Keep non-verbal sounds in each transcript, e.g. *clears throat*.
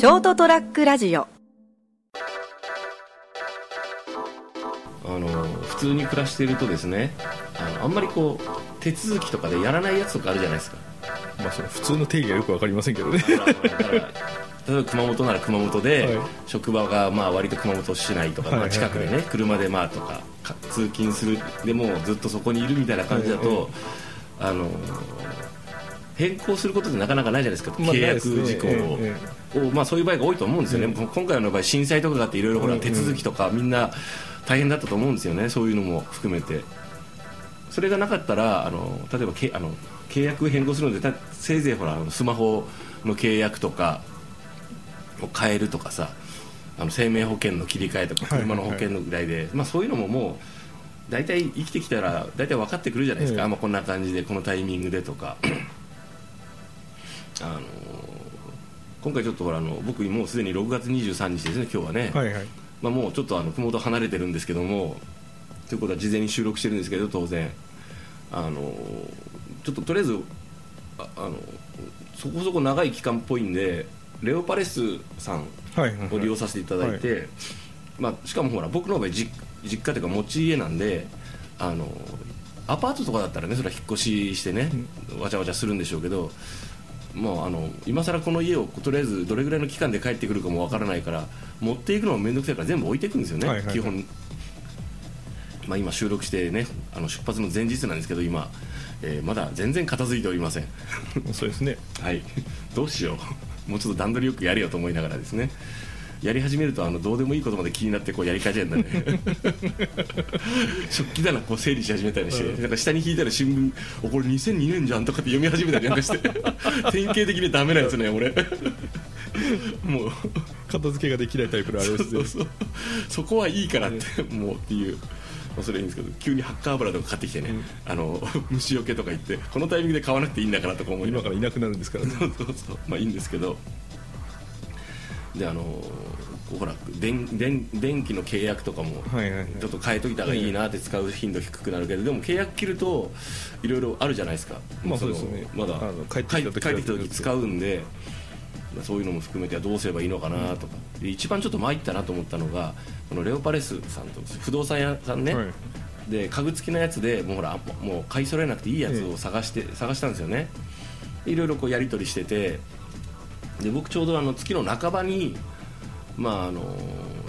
ショートトラックラジオ。あの普通に暮らしているとですねあのあんまりこう手続きとかでやらないやつとかあるじゃないですか。まあその普通の定義はよくわかりませんけどね。例えば熊本なら熊本で、はい。職場がまあ割と熊本市内とか、まあ、はいはい。はい近くでね、車でまあとかか通勤するでもずっとそこにいるみたいな感じだと、あの変更することってなかなかないじゃないですか、まあ契約事項を、まあ、そういう場合が多いと思うんですよね、今回の場合震災とかがあっていろいろ手続きとかみんな大変だったと思うんですよね。そういうのも含めて。それがなかったらあの例えばけあの契約変更するのでたせいぜいほらスマホの契約とかを変えるとかさあの生命保険の切り替えとかはいはい車の保険のぐらいで、まあ、そういうのももう大体生きてきたら大体分かってくるじゃないですか、ええ。まあ、こんな感じでこのタイミングでとかあの今回ちょっとほらあの僕もうすでに6月23日ですね今日はね、はいはい。まあ、もうちょっとあの麓離れてるんですけどもということは事前に収録してるんですけど当然。あのちょっととりあえずああのそこそこ長い期間っぽいんでレオパレスさんはいはいを利用させていただいて、まあ、しかもほら僕の場合実実家というか持ち家なんであのアパートとかだったらねそれは引っ越ししてね、わちゃわちゃするんでしょうけどもうあの今更この家をとりあえずどれぐらいの期間で帰ってくるかもわからないから持っていくのも面倒くさいから全部置いていくんですよね、はいはいはい。基本、まあ、今収録してねあの出発の前日なんですけど今、えーまだ全然片付いておりません。*laughs* そうですね。はい、どうしよう、もうちょっと段取りよくやれよと思いながらですね、やり始めるとあのどうでもいいことまで気になってこうやり始めるんだね、*laughs* 食器棚こう整理し始めたりして、なんか下に引いたら新聞、おこれ2002年じゃんとかって読み始めたりなんかして、*laughs* 典型的にダメなやつね、俺。もう片付けができないタイプのあれですね。そうそうそこはいいからってもうっていう、まあそれはいいんですけど急にハッカー油とか買ってきてね、あの *laughs* 虫除けとか言ってこのタイミングで買わなくていいんだからとか思い今からいなくなるんですからね。そうそうそう。まあいいんですけどであのほら電電電気の契約とかもちょっと変えといた方がいいなって使う頻度低くなるけどでも契約切るといろいろあるじゃないですか。まあそうですね。まだ帰ってきた時使うんでまあそういうのも含めてはどうすればいいのかなとか。で一番ちょっと参ったなと思ったのがこのレオパレスさんと不動産屋さんね、はい。で家具付きのやつでもうほらもう買い揃えなくていいやつを探して、探したんですよね。でいろいろこうやり取りしててで僕ちょうどあの月の半ばに、まあ、あの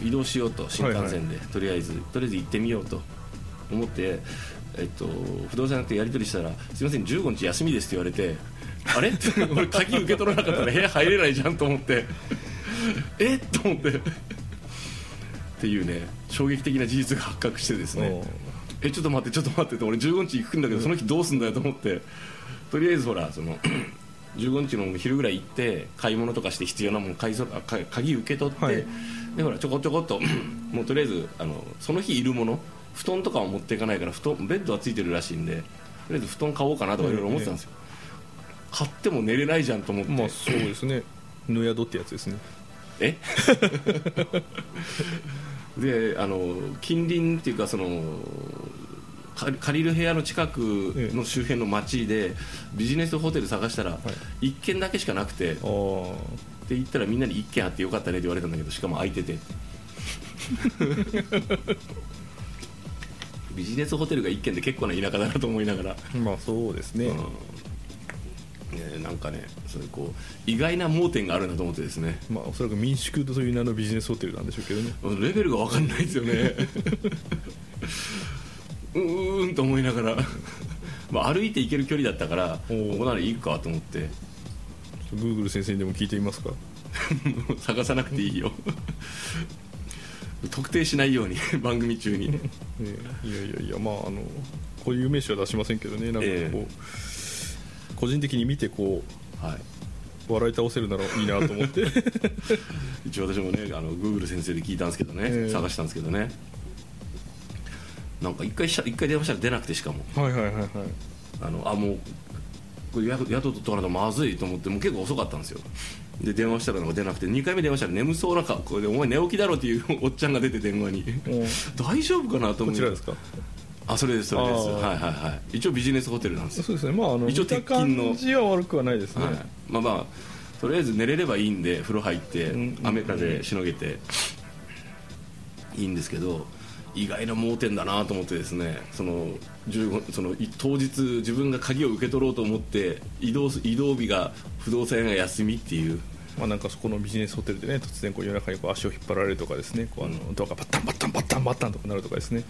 移動しようと新幹線で、とりあえずとりあえず行ってみようと思って、えっと、不動産屋とやり取りしたら「すいません15日休みです」って言われて「あれ?」って俺鍵受け取らなかったら部屋入れないじゃんと思ってえ？っと思ってっていうね衝撃的な事実が発覚してですね。えちょっと待ってちょっと待ってって俺15日行くんだけどその日どうすんだよと思ってとりあえずほらその15日の昼ぐらい行って買い物とかして必要なもの買いそあか鍵受け取って、はい。でほらちょこちょこっと *clears throat* もうとりあえずあのその日いるもの布団とかは持っていかないから布団ベッドはついてるらしいんでとりあえず布団買おうかなとかいろいろ思ってたんですよ、買っても寝れないじゃんと思って、まあそうですね。野宿ってやつですね。え？*laughs* であの近隣っていうかその借借りる部屋の近くの周辺の町でビジネスホテル探したら1軒だけしかなくてってああ言ったらみんなに1軒あってよかったねって言われたんだけどしかも空いてて。*laughs* ビジネスホテルが1軒で結構な田舎だなと思いながら、まあそうですね、うん。ね、なんかねそういうこう意外な盲点があるなと思ってですね。まあおそらく民宿という名のビジネスホテルなんでしょうけどね。レベルが分かんないですよね。*laughs* うーんと思いながら、*laughs* まあ、歩いて行ける距離だったからここならいいかと思って。グーグル先生にでも聞いてみますか？*laughs* 探さなくていいよ。*laughs* 特定しないように番組中に。ねいやいやいやまああのこういう有名詞は出しませんけどねなんかこう、え個人的に見てこはう笑い。倒せるならいいなと思ってい、一応私もねあの Google 先生で聞いたんですけどね、ええ探したんですけどねなんか一回し一回電話したら出なくてしかも。はいはいはいはい。あのあもうこれ宿宿取っとかないとまずいと思ってもう結構遅かったんですよ。で電話したらなんか出なくて2回目電話したら眠そうな格好で「お前寝起きだろ」っていう *laughs* おっちゃんが出て電話に。お大丈夫かなと思いこちらですか？あそれですそれです。はいはいはい。一応ビジネスホテルなんですよ、そうですね。まああの一応鉄筋の。感じは悪くはないですね、はい、まあまあとりあえず寝れればいいんで風呂入ってん。雨風しのげていいんですけど意外な盲点だなと思ってですねその15そのい当日自分が鍵を受け取ろうと思って移動移動日が不動産屋が休みっていう。まあ、なんかそこのビジネスホテルでね突然こう夜中にこう足を引っ張られるとかですねこうあのドアがバッタンバッタンバッタンバッタンとかなるとかですね。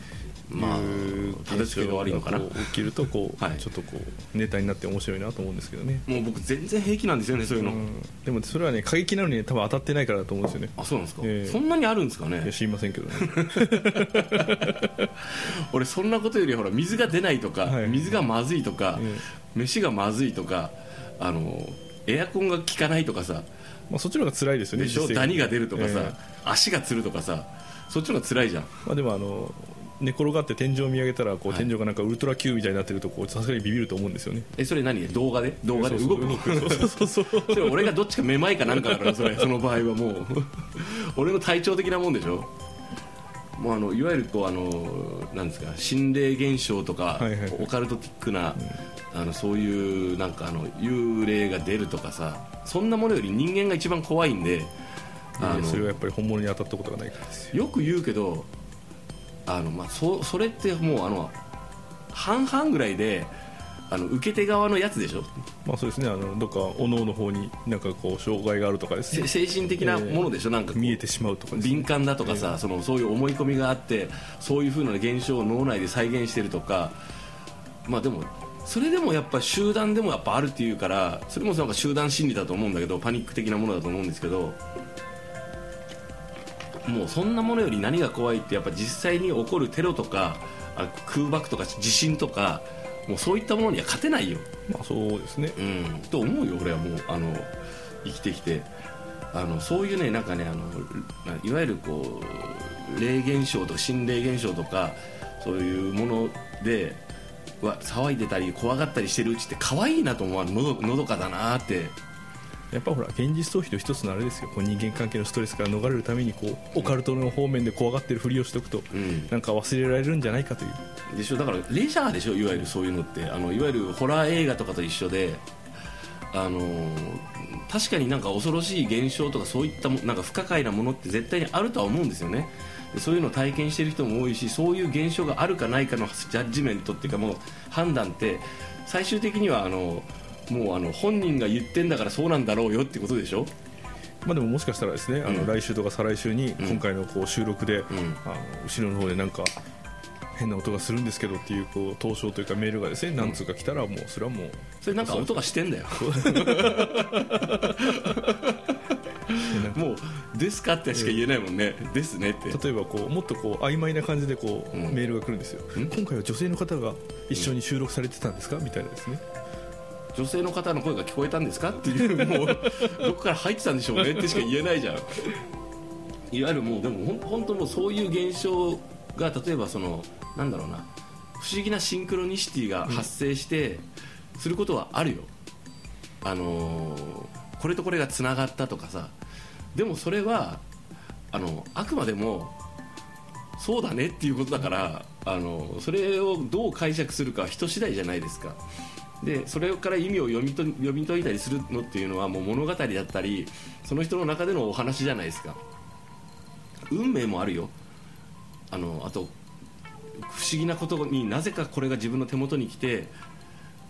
まあいう立て付けが悪いのかな。起きるとこう、はい。ちょっとこうネタになって面白いなと思うんですけどね、もう僕全然平気なんですよねそういうの、うん、でもそれはね過激なのに多分当たってないからだと思うんですよね。あそうなんですか、ええ。そんなにあるんですかね。知りませんけどね。*laughs* 俺そんなことよりほら水が出ないとか、はい。水がまずいとか、え飯がまずいとかあのエアコンが効かないとかさ。まあそっちの方が辛いですよねでしょ？ダニが出るとかさ、ええ。足がつるとかさ。そっちの方が辛いじゃん。まあ、でもあの寝転がって天井を見上げたらこう、はい。天井がなんかウルトラ Q みたいになってるとこうさすがにビビると思うんですよね。えそれ何？動画で？動画で動く？そうそうそう俺がどっちかめまいかなんかだからそれ。*laughs* その場合はもう。俺の体調的なもんでしょ？もうあのいわゆるこうあのなんですか心霊現象とか、はいはい。オカルトティックな、あのそういうなんかあの幽霊が出るとかさそんなものより人間が一番怖いんであのそれはやっぱり本物に当たったことがないからですよ。よく言うけどあの、まあ、そそれってもうあの半々ぐらいであの受け手側のやつでしょ？まあそうですね。あのどっかお脳の方になんかこう障害があるとかです。せね精神的なものでしょ、なんか見えてしまうとかね。敏感だとかさ、そのそういう思い込みがあってそういう風な現象を脳内で再現してるとかまあでもそれでもやっぱ集団でもやっぱあるっていうからそれもなんか集団心理だと思うんだけどパニック的なものだと思うんですけどもうそんなものより何が怖いってやっぱ実際に起こるテロとかあ空爆とか地震とかもうそういったものには勝てないよ。まあそうですね。うん、と思うよ、俺はもうあの生きてきて。あのそういうねなんかねあのないわゆるこう霊現象とか心霊現象とかそういうものでは騒いでたり怖がったりしてるうちって可愛いなと思うのどのどかだなってやっぱほら現実逃避の一つのあれですよ。こう人間関係のストレスから逃れるためにこうオカルトの方面で怖がってるふりをしておくと、うん。なんか忘れられるんじゃないかという。でしょ？だからレジャーでしょ？いわゆるそういうのって。あのいわゆるホラー映画とかと一緒であの確かになんか恐ろしい現象とかそういったもなんか不可解なものって絶対にあるとは思うんですよね。でそういうのを体験してる人も多いしそういう現象があるかないかのジャッジメントっていうかもう判断って最終的にはあのもうあの本人が言ってんだからそうなんだろうよってことでしょ？まあでももしかしたらですね、あのうん。来週とか再来週にん。今回のこう収録で、ん。あの後ろの方でなんか変な音がするんですけどっていうこう投書というかメールがですね何通か来たらもうそれはもうそれなんか音がしてんだよ。もう「ですか?」ってしか言えないもんね「ですね」って。例えばこうもっとこう曖昧な感じでこう、うん。メールが来るんですよ。ん。今回は女性の方が一緒に収録されてたんですか？みたいなですね女性の方の声が聞こえたんですかっていうもうどこから入ってたんでしょうねってしか言えないじゃん。いわゆるもうでも本当もうそういう現象が例えばそのなんだろうな不思議なシンクロニシティが発生して、することはあるよ。あのーこれとこれがつながったとかさ。でもそれはあのあくまでもそうだねっていうことだからあのそれをどう解釈するかは人次第じゃないですかでそれから意味を読みと読み解いたりするのっていうのはもう物語だったりその人の中でのお話じゃないですか。運命もあるよ。あのあと不思議なことになぜかこれが自分の手元に来て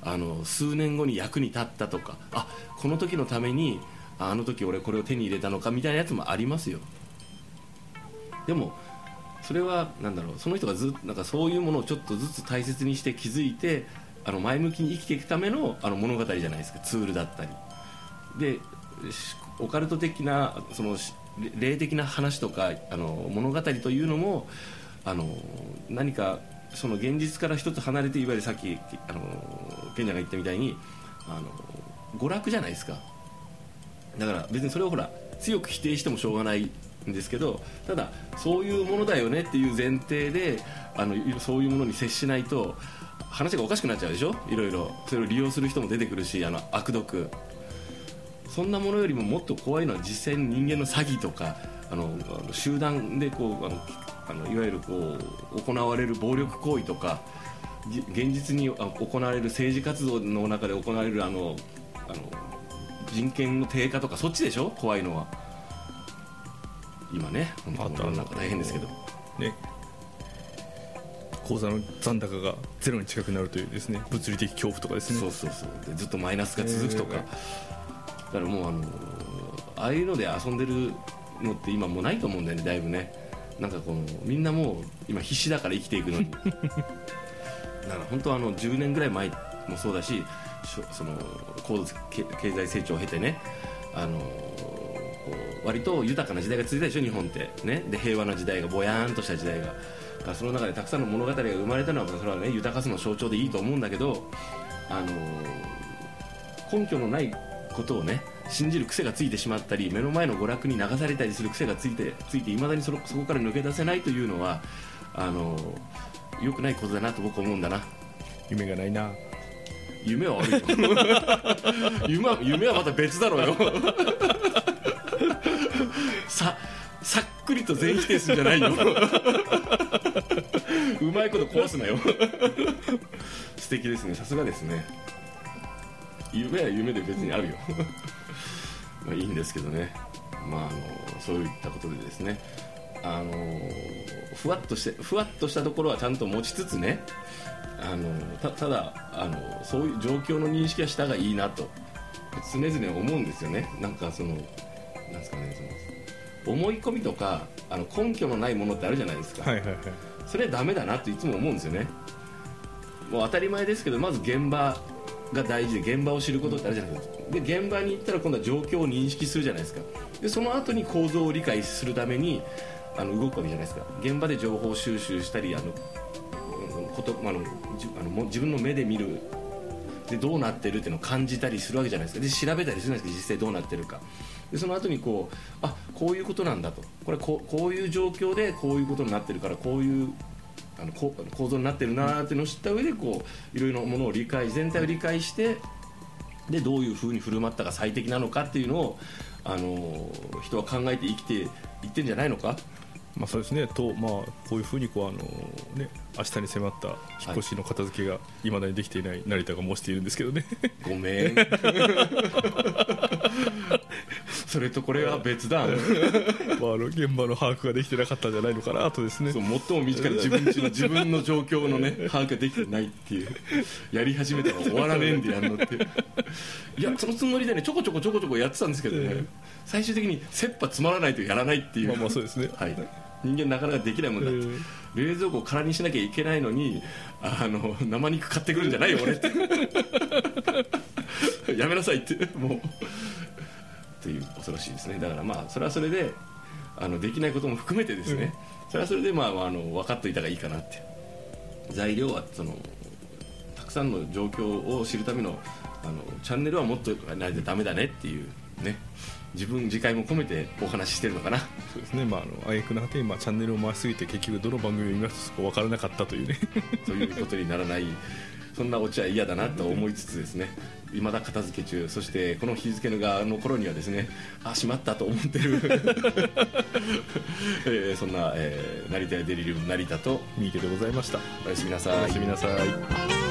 あの数年後に役に立ったとかあこの時のためにあの時俺これを手に入れたのかみたいなやつもありますよ。でもそれはなんだろうその人がずなんかそういうものをちょっとずつ大切にして気づいてあの前向きに生きていくためのあの物語じゃないですか。ツールだったり。でオカルト的なその霊的な話とかあの物語というのもあの何かその現実から一つ離れていわゆるさっきあの賢者が言ったみたいにあの娯楽じゃないですか。だから別にそれをほら強く否定してもしょうがないんですけどただそういうものだよねっていう前提であのそういうものに接しないと話がおかしくなっちゃうでしょ？いろいろ。それを利用する人も出てくるしあの悪毒。そんなものよりももっと怖いのは実際に人間の詐欺とかあの集団でこうあのあのいわゆるこう行われる暴力行為とか現実に行われる政治活動の中で行われるあのあの人権の低下とかそっちでしょ？怖いのは。今ね本当あと世の中大変ですけど。ね口座の残高がゼロに近くなるというですね物理的恐怖とかですね。そうそうそう。でずっとマイナスが続くとか、えだからもうあのああいうので遊んでるのって今もうないと思うんだよねだいぶね。なんかこのみんなもう今必死だから生きていくのに。*laughs* だから本当あの10年ぐらい前もそうだしその高度経経済成長を経てねあの割と豊かな時代が続いたでしょ日本って。ね。で平和な時代がぼやーんとした時代がらその中でたくさんの物語が生まれたのはそれはね豊かさの象徴でいいと思うんだけどあの根拠のないことをね信じる癖がついてしまったり目の前の娯楽に流されたりする癖がついてついていまだにそのそこから抜け出せないというのはあの良くないことだなと僕は思うんだな。夢がないな。夢は悪いよ。*laughs* 夢は夢はまた別だろうよ。*laughs* ささっくりと全否定するんじゃないようまいこと壊すなよ。*laughs* 素敵ですね。さすがですね。夢は夢で別にあるよ。*laughs* まあいいんですけどね。まああのそういったことでですね。あのふわっとしてふわっとしたところはちゃんと持ちつつね。あのただあのそういう状況の認識はしたがいいなと。常々思うんですよね。なんかそのなんですかねその思い込みとかあの根拠のないものってあるじゃないですか、はいはいはい。それはダメだなっていつも思うんですよね。もう当たり前ですけどまず現場が大事で現場を知ることってあるじゃないですか。で現場に行ったら今度は状況を認識するじゃないですか。でその後に構造を理解するためにあの動くわけじゃないですか。現場で情報収集したりあのことあのじあの自分の目で見る。でどうなってるっていうのを感じたりするわけじゃないですか。で調べたりするんですけど実際どうなってるか。でその後にこうあこういうことなんだと。これこうこういう状況でこういうことになってるからこういうあの構造になってるなーっていうのを知った上でこういろいろなものを理解全体を理解してでどういうふうに振る舞ったが最適なのかっていうのをあの人は考えて生きていってんじゃないのか？まあそうですね。とまあこういうふうにこうあのね明日に迫った引っ越しの片付けがいまだにできていない成田が申しているんですけどね。*laughs* ごめん。*laughs* それとこれは別だ。まあ、あの現場の把握ができてなかったんじゃないのかなとですね。そう最も身近で自分ちの自分の状況のね把握ができてないっていう。やり始めたら終わらねえんでやんのっていやそのつもりでねちょこちょこちょこちょこやってたんですけどね、ええ。最終的に切羽詰まらないとやらないっていう。まあまあそうですね。はい、人間なかなかできないもんだ、え冷蔵庫を空にしなきゃいけないのにあの生肉買ってくるんじゃないよ俺って。*laughs* やめなさいってもう。っていう恐ろしいですね。だからまあそれはそれであのできないことも含めてですね、それはそれでまああの分かっておいた方がいいかなって。材料はそのたくさんの状況を知るためのあのチャンネルはもっとないとダメだねっていうね。自分自戒も込めてお話ししてるのかな。そうですね。まああの挙句の果てにまあチャンネルを回しすぎて結局どの番組を見ますとそこ分からなかったというね。*laughs* ということにならないそんなオチは嫌だなと思いつつですね。未だ片付け中。そしてこの日付の側の頃にはですねあしまったと思ってる、*laughs* えーそんな、えー成田やデリリウム成田と三池でございました。おやすみなさい。おやすみなさい